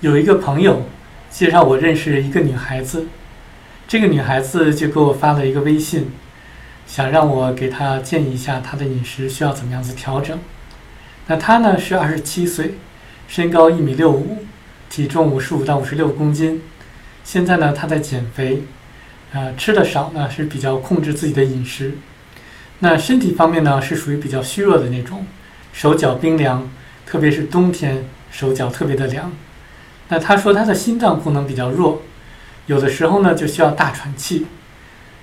有一个朋友介绍我认识一个女孩子，这个女孩子就给我发了一个微信，想让我给她建议一下她的饮食需要怎么样子调整。那她呢是二十七岁，身高一米六五，体重五十五到五十六公斤。现在呢她在减肥，呃吃的少呢是比较控制自己的饮食。那身体方面呢是属于比较虚弱的那种，手脚冰凉，特别是冬天手脚特别的凉。那他说他的心脏功能比较弱，有的时候呢就需要大喘气，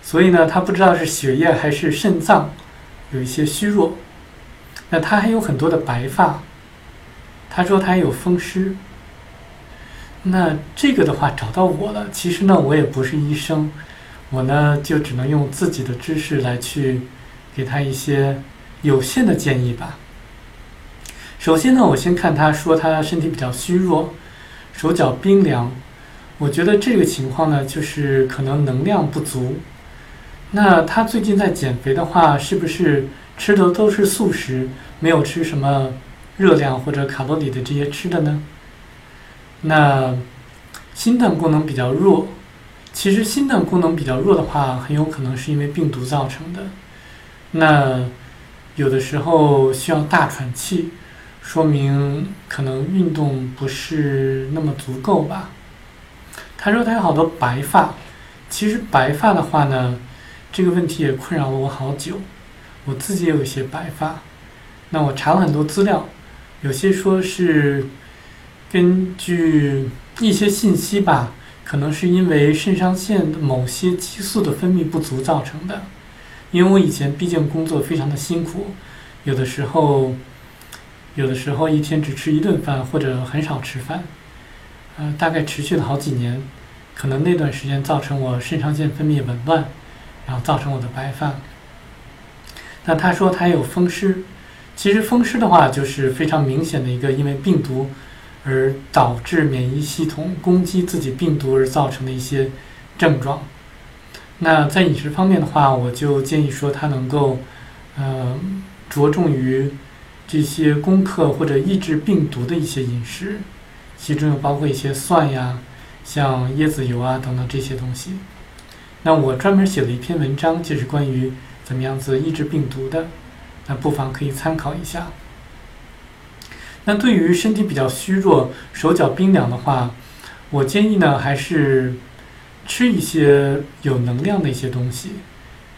所以呢他不知道是血液还是肾脏有一些虚弱。那他还有很多的白发，他说他还有风湿。那这个的话找到我了，其实呢我也不是医生，我呢就只能用自己的知识来去给他一些有限的建议吧。首先呢，我先看他说他身体比较虚弱。手脚冰凉，我觉得这个情况呢，就是可能能量不足。那他最近在减肥的话，是不是吃的都是素食，没有吃什么热量或者卡路里的这些吃的呢？那心脏功能比较弱，其实心脏功能比较弱的话，很有可能是因为病毒造成的。那有的时候需要大喘气。说明可能运动不是那么足够吧。他说他有好多白发，其实白发的话呢，这个问题也困扰了我好久。我自己也有一些白发，那我查了很多资料，有些说是根据一些信息吧，可能是因为肾上腺的某些激素的分泌不足造成的。因为我以前毕竟工作非常的辛苦，有的时候。有的时候一天只吃一顿饭，或者很少吃饭，呃，大概持续了好几年，可能那段时间造成我肾上腺分泌紊乱，然后造成我的白发。那他说他有风湿，其实风湿的话就是非常明显的一个因为病毒而导致免疫系统攻击自己病毒而造成的一些症状。那在饮食方面的话，我就建议说他能够，呃，着重于。这些攻克或者抑制病毒的一些饮食，其中又包括一些蒜呀、像椰子油啊等等这些东西。那我专门写了一篇文章，就是关于怎么样子抑制病毒的，那不妨可以参考一下。那对于身体比较虚弱、手脚冰凉的话，我建议呢还是吃一些有能量的一些东西，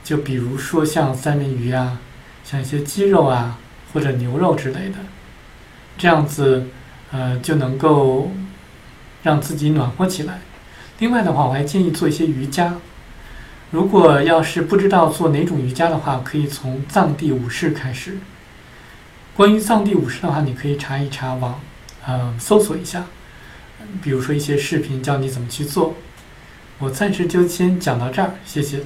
就比如说像三文鱼啊，像一些鸡肉啊。或者牛肉之类的，这样子，呃，就能够让自己暖和起来。另外的话，我还建议做一些瑜伽。如果要是不知道做哪种瑜伽的话，可以从藏地武士开始。关于藏地武士的话，你可以查一查网，呃，搜索一下，比如说一些视频教你怎么去做。我暂时就先讲到这儿，谢谢。